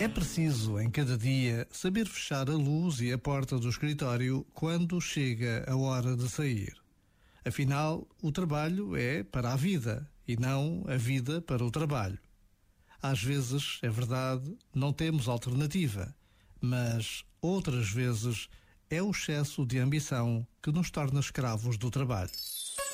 É preciso, em cada dia, saber fechar a luz e a porta do escritório quando chega a hora de sair. Afinal, o trabalho é para a vida e não a vida para o trabalho. Às vezes, é verdade, não temos alternativa, mas outras vezes é o excesso de ambição que nos torna escravos do trabalho.